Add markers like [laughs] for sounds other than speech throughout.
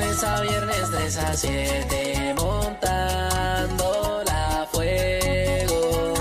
lunes a viernes 3 a 7 montando la fuego.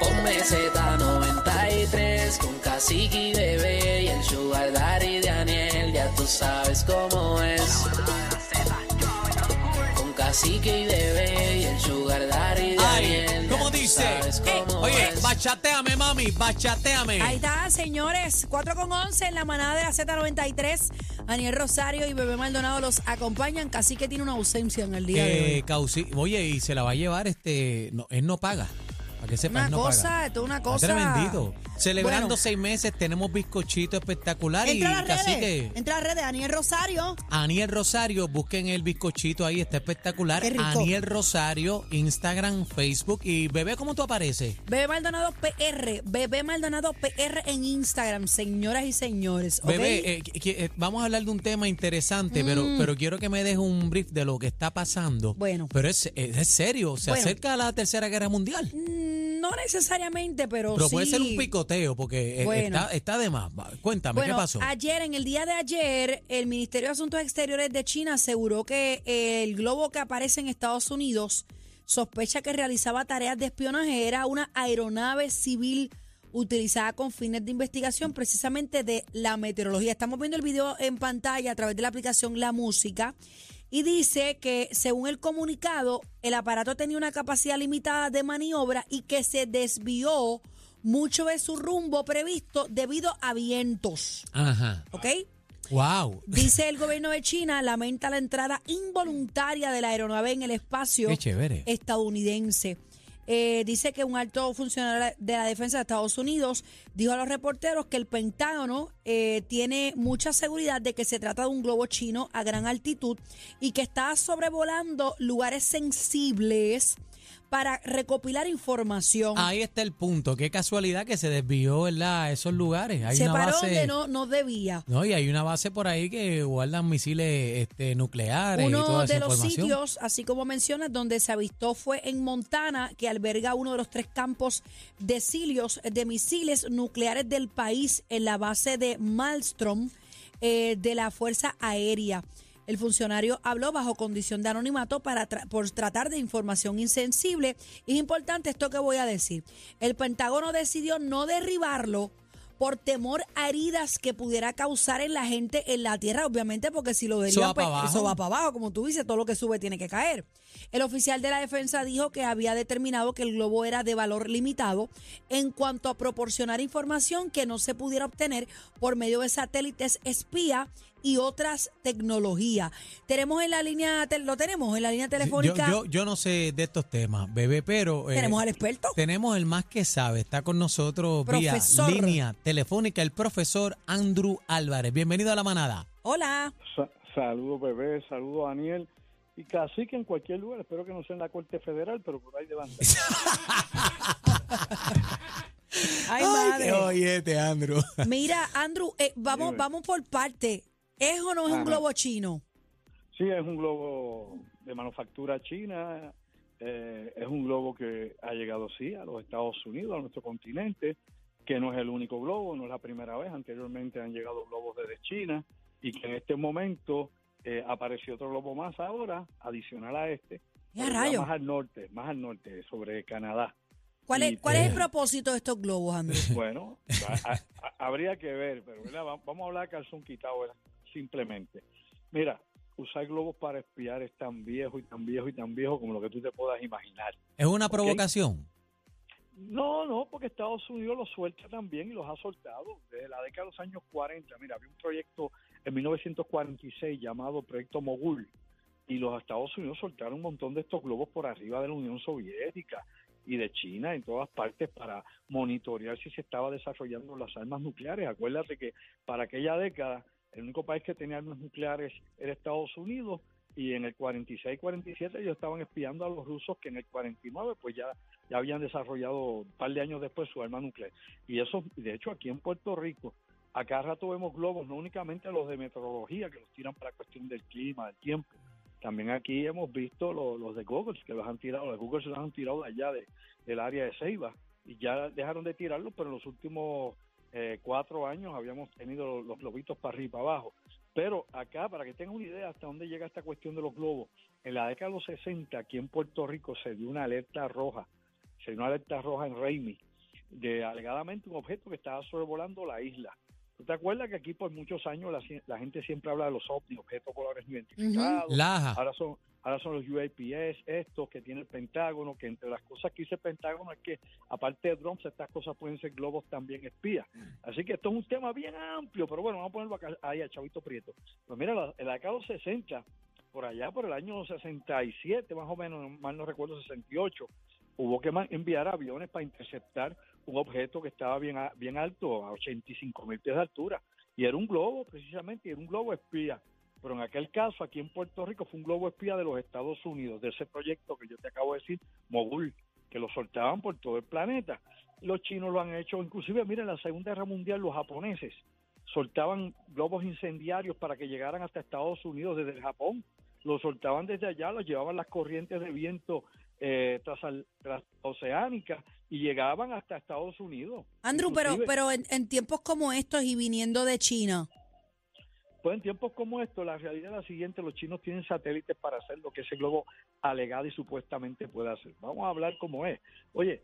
Ponme Z93 con cacique y bebé y el sugar daddy de Aniel, ya tú sabes cómo es. Cacique y bebé y el sugar daddy de Ay, ¿cómo tú dice? sabes Eh, cómo oye, es. bachateame, mami, bachateame. Ahí está, señores. 4 con 11 en la manada de la Z93. Aniel Rosario y Bebé Maldonado los acompañan. Casi que tiene una ausencia en el día de Eh, hoy. Causi- oye, y se la va a llevar, este, no, él no paga. Para que sepa, Una él no cosa, paga. esto es una cosa. tremendito. Celebrando Bueno. seis meses, tenemos bizcochito espectacular y a las casi redes. que Entra a las redes. Aniel Rosario. Aniel Rosario, busquen el bizcochito ahí, está espectacular. Aniel Rosario, Instagram, Facebook y bebé, ¿cómo tú apareces? Bebé Maldonado PR. Bebé Maldonado PR en Instagram, señoras y señores. ¿ok? Bebé, eh, eh, vamos a hablar de un tema interesante, pero, pero quiero que me dejes un brief de lo que está pasando. Mm. Bueno. Pero es, es, es serio, se Bueno. acerca a la Tercera Guerra Mundial. Mm, No necesariamente, pero, Pero sí. puede ser un picoteo, porque eh, Bueno. está, está de más. Cuéntame, Bueno, ¿qué pasó? ayer, en el día de ayer, el Ministerio de Asuntos Exteriores de China aseguró que el globo que aparece en Estados Unidos sospecha que realizaba tareas de espionaje era una aeronave civil utilizada con fines de investigación precisamente de la meteorología. Estamos viendo el video en pantalla a través de la aplicación La Música y dice que según el comunicado el aparato tenía una capacidad limitada de maniobra y que se desvió mucho de su rumbo previsto debido a vientos. Ajá. ¿Ok? Wow. Dice el gobierno de China, lamenta la entrada involuntaria de la aeronave en el espacio Qué estadounidense. Eh, dice que un alto funcionario de la defensa de Estados Unidos dijo a los reporteros que el Pentágono eh, tiene mucha seguridad de que se trata de un globo chino a gran altitud y que está sobrevolando lugares sensibles para recopilar información. Ahí está el punto. Qué casualidad que se desvió, ¿verdad? A esos lugares. Hay se una paró base. donde no, no debía. No, y hay una base por ahí que guardan misiles este, nucleares y Uno toda esa de los información. sitios, así como mencionas, donde se avistó fue en Montana, que alberga uno de los tres campos de silios de misiles nucleares del país en la base de Malmstrom eh, de la Fuerza Aérea. El funcionario habló bajo condición de anonimato para tra- por tratar de información insensible. Es importante esto que voy a decir. El Pentágono decidió no derribarlo por temor a heridas que pudiera causar en la gente en la tierra, obviamente, porque si lo Eso derriban, va pues, eso va para abajo, como tú dices, todo lo que sube tiene que caer. El oficial de la defensa dijo que había determinado que el globo era de valor limitado en cuanto a proporcionar información que no se pudiera obtener por medio de satélites espía y otras tecnologías. Tenemos en la línea, lo tenemos en la línea telefónica. Yo, yo, yo no sé de estos temas, bebé, pero. eh, Tenemos al experto. Tenemos el más que sabe. Está con nosotros Profesor. vía línea telefónica el profesor Andrew Álvarez. Bienvenido a la manada. Hola. Sa- saludos, bebé, saludos, Daniel. Y casi que en cualquier lugar, espero que no sea en la Corte Federal, pero por ahí delante. [laughs] Ay, madre. qué oyete, Andrew. Mira, Andrew, eh, vamos, vamos por parte. ¿Es o no es un globo chino? Sí, es un globo de manufactura china, eh, es un globo que ha llegado, sí, a los Estados Unidos, a nuestro continente, que no es el único globo, no es la primera vez, anteriormente han llegado globos desde China y que en este momento eh, apareció otro globo más ahora, adicional a este, Ya, rayo. más al norte, más al norte, sobre Canadá. ¿Cuál es, ¿Cuál es el propósito de estos globos, Andrew? Bueno, a- a- a- habría que ver, pero vamos a hablar calzón quitado ¿verdad? Simplemente. Mira, usar globos para espiar es tan viejo y tan viejo y tan viejo como lo que tú te puedas imaginar. Es una provocación. No, no, porque Estados Unidos los suelta también y los ha soltado desde la década de los años 40. Mira, había un proyecto en 1946 llamado Proyecto Mogul y los Estados Unidos soltaron un montón de estos globos por arriba de la Unión Soviética y de China en todas partes para monitorear si se estaba desarrollando las armas nucleares. Acuérdate que para aquella década el único país que tenía armas nucleares era Estados Unidos y en el 46-47 ellos estaban espiando a los rusos que en el 49 pues ya ya habían desarrollado un par de años después su arma nuclear. Y eso, de hecho, aquí en Puerto Rico, a cada rato vemos globos, no únicamente los de meteorología, que los tiran para cuestión del clima, del tiempo. También aquí hemos visto los, los de Google, que los han tirado, los Google se los han tirado de allá de, del área de Ceiba. Y ya dejaron de tirarlos, pero en los últimos eh, cuatro años habíamos tenido los, globitos para arriba y para abajo. Pero acá, para que tengan una idea hasta dónde llega esta cuestión de los globos, en la década de los 60, aquí en Puerto Rico se dio una alerta roja, se dio una alerta roja en Raimi, de alegadamente un objeto que estaba sobrevolando la isla. ¿Tú te acuerdas que aquí por muchos años la, la gente siempre habla de los ovnis, objetos voladores no identificados? Ahora son, ahora son los UAPS, estos que tiene el Pentágono, que entre las cosas que dice el Pentágono es que, aparte de drones, estas cosas pueden ser globos también espías. Así que esto es un tema bien amplio, pero bueno, vamos a ponerlo acá, ahí a Chavito Prieto. Pues mira, la- en la década de los 60, por allá por el año 67, más o menos, mal no recuerdo, 68, hubo que enviar aviones para interceptar un objeto que estaba bien, bien alto, a 85 mil pies de altura. Y era un globo, precisamente, y era un globo espía. Pero en aquel caso, aquí en Puerto Rico, fue un globo espía de los Estados Unidos, de ese proyecto que yo te acabo de decir, Mogul, que lo soltaban por todo el planeta. Los chinos lo han hecho, inclusive, miren, en la Segunda Guerra Mundial, los japoneses soltaban globos incendiarios para que llegaran hasta Estados Unidos desde el Japón. Los soltaban desde allá, los llevaban las corrientes de viento eh, y llegaban hasta Estados Unidos. Andrew, pero, Inclusive- pero en, en tiempos como estos y viniendo de China, Pues en tiempos como estos, la realidad es la siguiente, los chinos tienen satélites para hacer lo que ese globo alegado y supuestamente puede hacer. Vamos a hablar como es. Oye,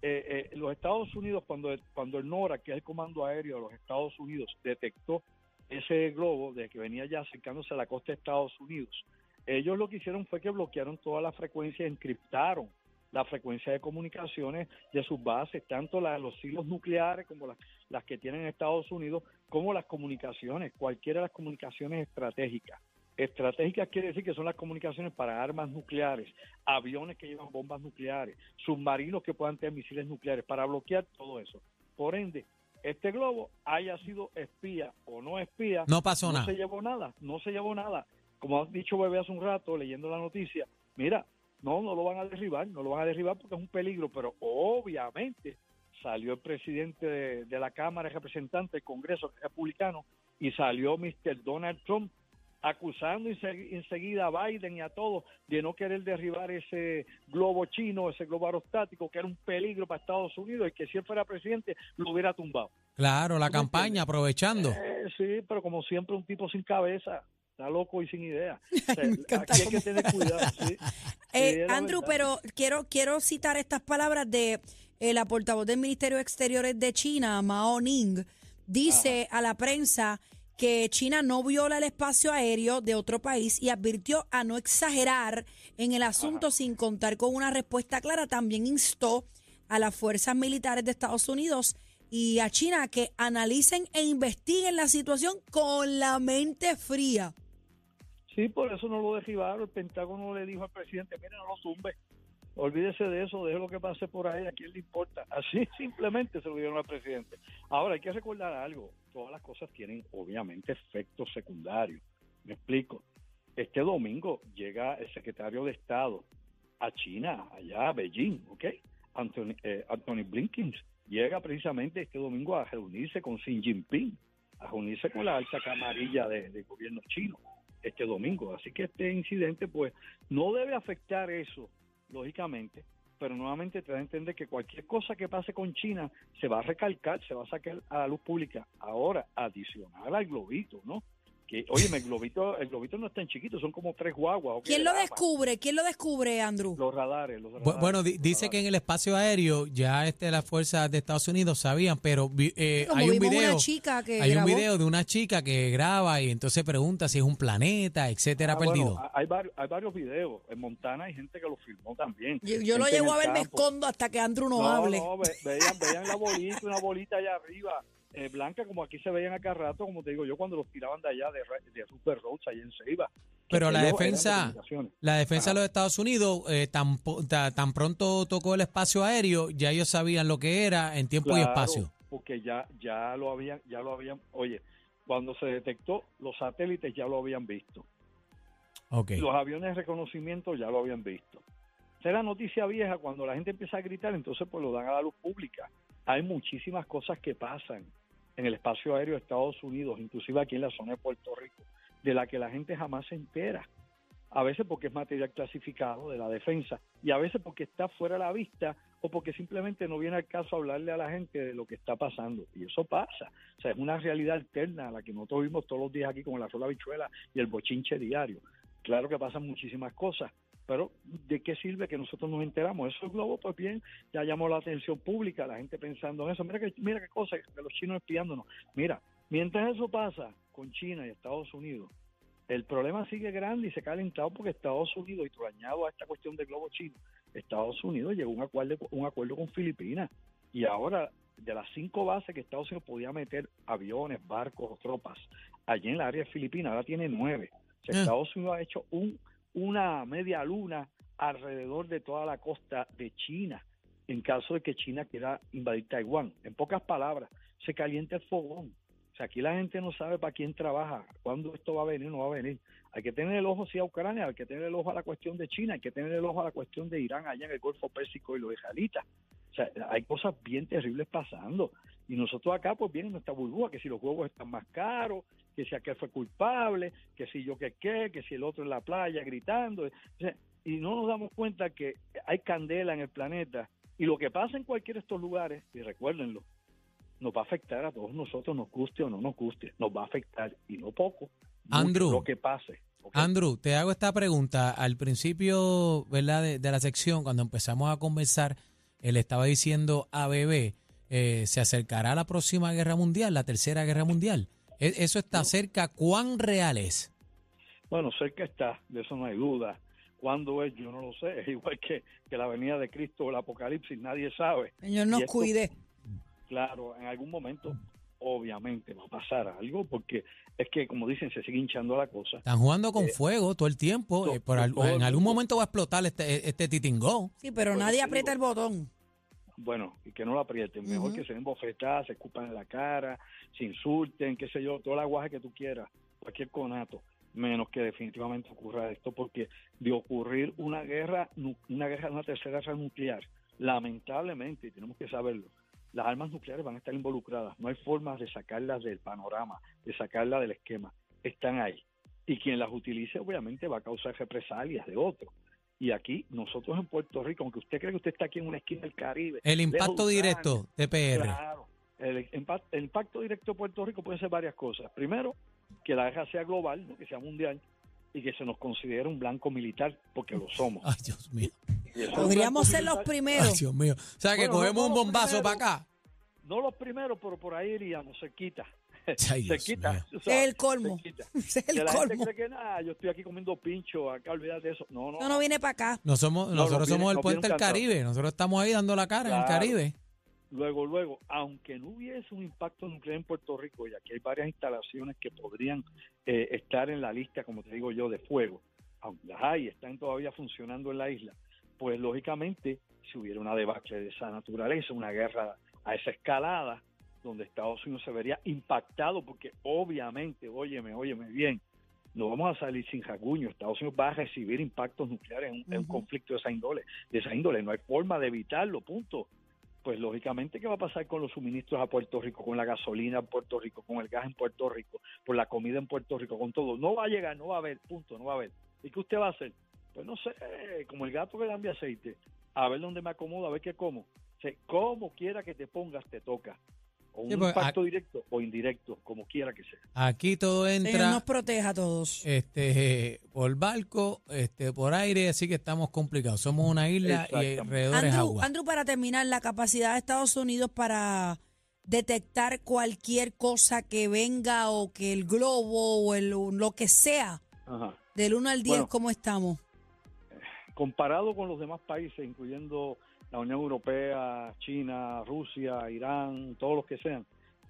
eh, eh, los Estados Unidos, cuando, cuando el NORA, que es el Comando Aéreo de los Estados Unidos, detectó ese globo de que venía ya acercándose a la costa de Estados Unidos, ellos lo que hicieron fue que bloquearon toda la frecuencia, encriptaron la frecuencia de comunicaciones de sus bases, tanto la de los silos nucleares como las, las que tienen Estados Unidos, como las comunicaciones, cualquiera de las comunicaciones estratégicas. Estratégicas quiere decir que son las comunicaciones para armas nucleares, aviones que llevan bombas nucleares, submarinos que puedan tener misiles nucleares, para bloquear todo eso. Por ende, este globo haya sido espía o no espía, No pasó no nada. se llevó nada, no se llevó nada. Como has dicho Bebé hace un rato, leyendo la noticia, mira, no, no lo van a derribar, no lo van a derribar porque es un peligro, pero obviamente salió el presidente de, de la Cámara de Representantes del Congreso republicano y salió Mr. Donald Trump acusando ense- enseguida a Biden y a todos de no querer derribar ese globo chino, ese globo aerostático, que era un peligro para Estados Unidos y que si él fuera presidente lo hubiera tumbado. Claro, la ¿Tú me campaña, aprovechando. Eh, sí, pero como siempre un tipo sin cabeza, está loco y sin idea. [laughs] O sea, aquí hay que tener cuidado. [laughs] Sí, Eh, Andrew, verdad. pero quiero, quiero citar estas palabras de eh, la portavoz del Ministerio de Exteriores de China, Mao Ning. Dice a la prensa que China no viola el espacio aéreo de otro país y advirtió a no exagerar en el asunto sin contar con una respuesta clara. También instó a las fuerzas militares de Estados Unidos y a China a que analicen e investiguen la situación con la mente fría. Sí, por eso no lo derribaron. El Pentágono le dijo al presidente, mire, no lo tumbe. Olvídese de eso, deje lo que pase por ahí, a quién le importa. Así [laughs] simplemente se lo dieron al presidente. Ahora, hay que recordar algo. Todas las cosas tienen, obviamente, efectos secundarios. Me explico. Este domingo llega el secretario de Estado a China, allá a Beijing, ¿ok? Anthony, eh, Anthony Blinken llega precisamente este domingo a reunirse con Xi Jinping, a reunirse con la alta camarilla de- del gobierno chino este domingo. Así que este incidente, pues, no debe afectar eso, lógicamente, pero nuevamente te da a entender que cualquier cosa que pase con China se va a recalcar, se va a sacar a la luz pública. Ahora, adicional al globito, ¿no? Que, oye, el globito, el globito no es tan chiquito, son como tres guaguas. ¿Quién lo descubre? ¿Quién lo descubre, Andrew? Los radares, los radares. Bueno, los dice que en el espacio aéreo ya este, las fuerzas de Estados Unidos sabían, pero vi- eh, hay un video. una chica que Hay un video de una chica que graba y entonces pregunta si es un planeta, etcétera, Ah, bueno, perdido. hay, varios, hay varios videos. En Montana hay gente que lo filmó también. Yo, yo lo llevo a ver, me escondo hasta que Andrew no, No, hable. no, ve- veían, veían la bolita, una bolita allá arriba, eh, blanca, como aquí se veían acá rato, como te digo yo, cuando los tiraban de allá, de, de Super Roads, allá en Ceiba. Pero la defensa, la defensa de los Estados Unidos, eh, tan, tan pronto tocó el espacio aéreo, ya ellos sabían lo que era en tiempo y espacio. Porque ya, ya lo habían, ya lo habían, oye, cuando se detectó, los satélites ya lo habían visto. Ok. Los aviones de reconocimiento ya lo habían visto. Esa era noticia vieja, cuando la gente empieza a gritar, entonces pues lo dan a la luz pública. Hay muchísimas cosas que pasan en el espacio aéreo de Estados Unidos, inclusive aquí en la zona de Puerto Rico, de la que la gente jamás se entera. a veces porque es material clasificado de la defensa y a veces porque está fuera de la vista o porque simplemente no viene al caso hablarle a la gente de lo que está pasando. Y eso pasa. O sea, es una realidad alterna a la que nosotros vivimos todos los días aquí con la sola bichuela y el bochinche diario. Claro que pasan muchísimas cosas, pero ¿de qué sirve que nosotros nos enteramos? Eso el globo, pues bien, ya llamó la atención pública, la gente pensando en eso. Mira que, mira qué cosa, que los chinos espiándonos. Mira, mientras eso pasa con China y Estados Unidos, el problema sigue grande y se ha calentado porque Estados Unidos, y añado a esta cuestión del globo chino, Estados Unidos llegó a un acuerdo, un acuerdo con Filipinas y ahora de las cinco bases que Estados Unidos podía meter aviones, barcos o tropas allí en la área de Filipinas, ahora tiene nueve. O sea, Ah. Estados Unidos ha hecho un, una media luna alrededor de toda la costa de China en caso de que China quiera invadir Taiwán. En pocas palabras, se calienta el fogón. O sea, aquí la gente no sabe para quién trabaja, cuándo esto va a venir no va a venir. Hay que tener el ojo sí a Ucrania, hay que tener el ojo a la cuestión de China, hay que tener el ojo a la cuestión de Irán allá en el Golfo Pérsico y los israelitas. O sea, hay cosas bien terribles pasando. Y nosotros acá, pues bien, en nuestra burbuja, que si los huevos están más caros, que si aquel fue culpable, que si yo que qué, que si el otro en la playa gritando. Y no nos damos cuenta que hay candela en el planeta. Y lo que pasa en cualquiera de estos lugares, y recuérdenlo, nos va a afectar a todos nosotros, nos guste o no nos guste, nos va a afectar y no poco. Andrew. Lo que pase. Andrew, te hago esta pregunta. Al principio, ¿verdad? De, de la sección, cuando empezamos a conversar, él estaba diciendo a Bebé, eh, se acercará la próxima guerra mundial, la tercera guerra mundial. E- ¿Eso está cerca? ¿Cuán real es? Bueno, cerca está, de eso no hay duda. ¿Cuándo es? Yo no lo sé. [laughs] Es igual que, que la venida de Cristo o el Apocalipsis, nadie sabe. Señor, nos esto- cuide. Claro, en algún momento, obviamente, va a pasar algo, porque es que, como dicen, se sigue hinchando la cosa. Están jugando con Eh, fuego todo el tiempo. eh, por todo en algún momento va a explotar este, este titingó. Sí, pero Bueno, nadie aprieta el botón. Bueno, y que no lo aprieten. Mejor que se den bofetadas, se escupan en la cara, se insulten, qué sé yo, todo el aguaje que tú quieras, cualquier conato. Menos que definitivamente ocurra esto, porque de ocurrir una guerra, una guerra, una tercera guerra nuclear, lamentablemente, y tenemos que saberlo, las armas nucleares van a estar involucradas. No hay forma de sacarlas del panorama, de sacarlas del esquema. Están ahí. Y quien las utilice, obviamente, va a causar represalias de otros. Y aquí, nosotros en Puerto Rico, aunque usted cree que usted está aquí en una esquina del Caribe, El impacto directo de PR. Claro. El, impa- el impacto directo de Puerto Rico puede ser varias cosas. Primero, que la guerra sea global, ¿no? que sea mundial, y que se nos considere un blanco militar, porque lo somos. Ay, Dios mío. Podríamos ser los militar. Ay, primeros. Dios mío. O sea, que Bueno, no, cogemos un bombazo para acá. No los primeros, pero por ahí iríamos, se quita. [laughs] Ay, se quita. o sea, el colmo. se quita. [laughs] Es Que el la gente colmo. cree que nada, yo estoy aquí comiendo pincho, acá olvídate de eso. No, no. Eso no viene para acá. No somos, No, nosotros viene- somos el puente del. Caribe. Nosotros estamos ahí dando la cara en el. Caribe. Luego, luego, aunque no hubiese un impacto nuclear en Puerto Rico, y aquí hay varias instalaciones que podrían eh, estar en la lista, como te digo yo, de fuego, aunque las hay, están todavía funcionando en la isla, pues lógicamente, si hubiera una debacle de esa naturaleza, una guerra a esa escalada, donde Estados Unidos se vería impactado, porque obviamente, óyeme, óyeme bien, no vamos a salir sin jaguño. Estados Unidos va a recibir impactos nucleares en, un- en un Ujú. conflicto de esa índole. De esa índole, no hay forma de evitarlo, punto pues lógicamente, ¿qué va a pasar con los suministros a Puerto Rico, con la gasolina en Puerto Rico, con el gas en Puerto Rico, con la comida en Puerto Rico, con todo? No va a llegar, no va a haber, punto, no va a haber. ¿Y qué usted va a hacer? Pues no sé, como el gato que cambia aceite, a ver dónde me acomodo, a ver qué como. O sea, como quiera que te pongas, te toca. O un Sí, pues, impacto directo o indirecto, como quiera que sea. Aquí todo Señor, entra nos proteja a todos. este por barco, este por aire, así que estamos complicados. Somos una isla y alrededor es Andrew, agua. Andrew, para terminar, la capacidad de Estados Unidos para detectar cualquier cosa que venga o que el globo o el, lo que sea, Ajá. del 1 al 10, Bueno. ¿cómo estamos? comparado con los demás países, incluyendo la Unión Europea, China, Rusia, Irán, todos los que sean,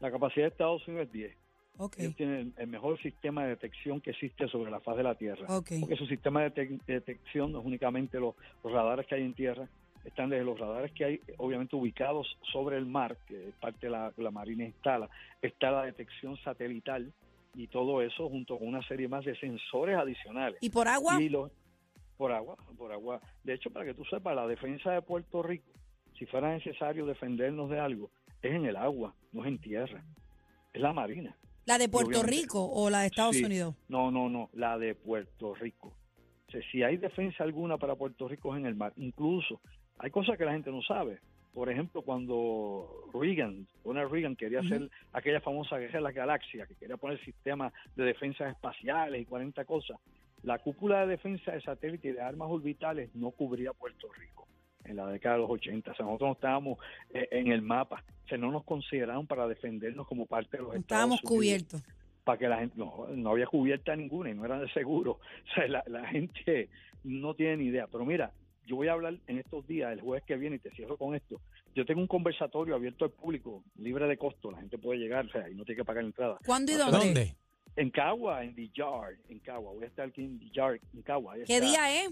la capacidad de Estados Unidos es 10. Ok, Ellos tienen el, mejor sistema de detección que existe sobre la faz de la Tierra. Porque su sistema de detección no es únicamente los, los radares que hay en tierra, están desde los radares que hay, obviamente ubicados sobre el mar, que es parte de la, la Marina instala, está la detección satelital y todo eso junto con una serie más de sensores adicionales. ¿Y por agua? Y los, por agua, por agua. De hecho, para que tú sepas, la defensa de Puerto Rico, si fuera necesario defendernos de algo, es en el agua, no es en tierra. Es la Marina. ¿La de Puerto obviamente- Rico o la de Estados Sí. Unidos? No, no, no, la de Puerto Rico. O sea, si hay defensa alguna para Puerto Rico es en el mar. Incluso hay cosas que la gente no sabe. Por ejemplo, cuando Reagan, Ronald Reagan quería hacer aquella famosa guerra de las galaxias, que quería poner sistema de defensas espaciales y 40 cosas, la cúpula de defensa de satélite y de armas orbitales no cubría Puerto Rico en la década de los 80. O sea, nosotros no estábamos eh, en el mapa. O sea, no nos consideraron para defendernos como parte de los No Estados estábamos cubiertos. para que la gente no, no había cubierta ninguna y no eran de seguro. O sea, la, la gente no tiene ni idea. Pero mira, yo voy a hablar en estos días, el jueves que viene, y te cierro con esto. Yo tengo un conversatorio abierto al público, libre de costo. La gente puede llegar, o sea, y no tiene que pagar entrada. ¿Cuándo y dónde? ¿Dónde? En Cagua, en The Yard, en Cagua. Voy a estar aquí en The Yard, en Cagua. ¿Qué día es?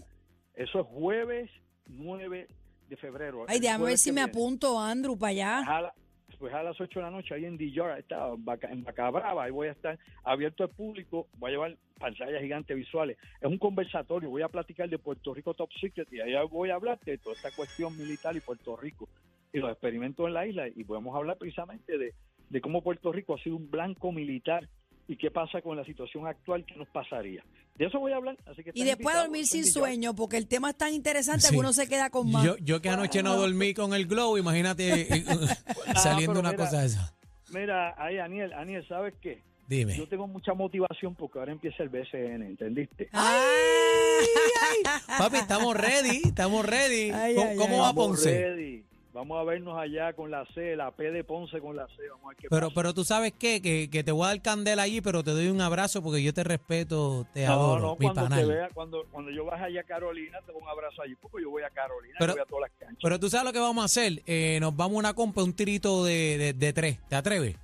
Eso es jueves 9 de febrero. Ay, déjame ver si me viene. apunto, Andrew, para allá. A la- pues a las 8 de la noche ahí en Yard, está en Baca, en Baca Brava, ahí voy a estar abierto al público, voy a llevar pantallas gigantes visuales. Es un conversatorio, voy a platicar de Puerto Rico Top Secret y ahí voy a hablar de toda esta cuestión militar y Puerto Rico y los experimentos en la isla y podemos hablar precisamente de, de cómo Puerto Rico ha sido un blanco militar y qué pasa con la situación actual, qué nos pasaría. De eso voy a hablar, así que Y después dormir sin sueño, porque el tema es tan interesante Sí. que uno se queda con más. Yo, yo que anoche no dormí con el glow, imagínate [laughs] eh, [laughs] saliendo pero una mira, cosa de esa. Mira, ahí Aniel, Aniel, ¿sabes qué? Dime. Yo tengo mucha motivación porque ahora empieza el BCN, ¿entendiste? Papi, estamos ready, estamos ready. Ay, ¿Cómo, ay, cómo ay. va Ponce? ready. Vamos a vernos allá con la C, la P de Ponce con la C. Vamos a ver qué Pero, pasa. pero tú sabes qué, que, que te voy a dar candela allí, pero te doy un abrazo porque yo te respeto, te no, adoro, no, mi cuando te panal. vea, cuando, cuando yo vaya allá a Carolina, te doy un abrazo allí, porque yo voy a Carolina, Pero- yo voy a todas las canchas. Pero tú sabes lo que vamos a hacer, Eh, nos vamos a una compa, un tirito de, de, de tres, ¿te atreves?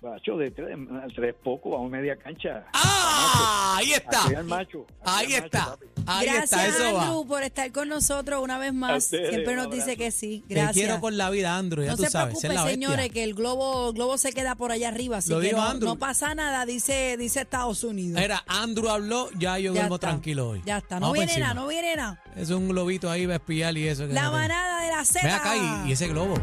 Macho, de tres, tres poco, a media cancha. ¡Ah! Ahí está. Aquí al macho. aquí Ahí está. Ahí Gracias, está, eso va. Andrew, por estar con nosotros una vez más. ustedes, Siempre nos dice que sí. Te Gracias. quiero con la vida, Andrew, ya no tú se sabes, esa es preocupe, la bestia. señores, que el globo, globo se queda por allá arriba, así Lo que dijo no, Andrew. no pasa nada, dice, dice Estados Unidos. Era, Andrew habló, ya yo Ya duermo está. tranquilo hoy. Ya está, no Vamos viene nada, no viene nada. Es un globito ahí, va a espiar y eso. que La no te- manada de la Z. Ven acá y, y ese globo.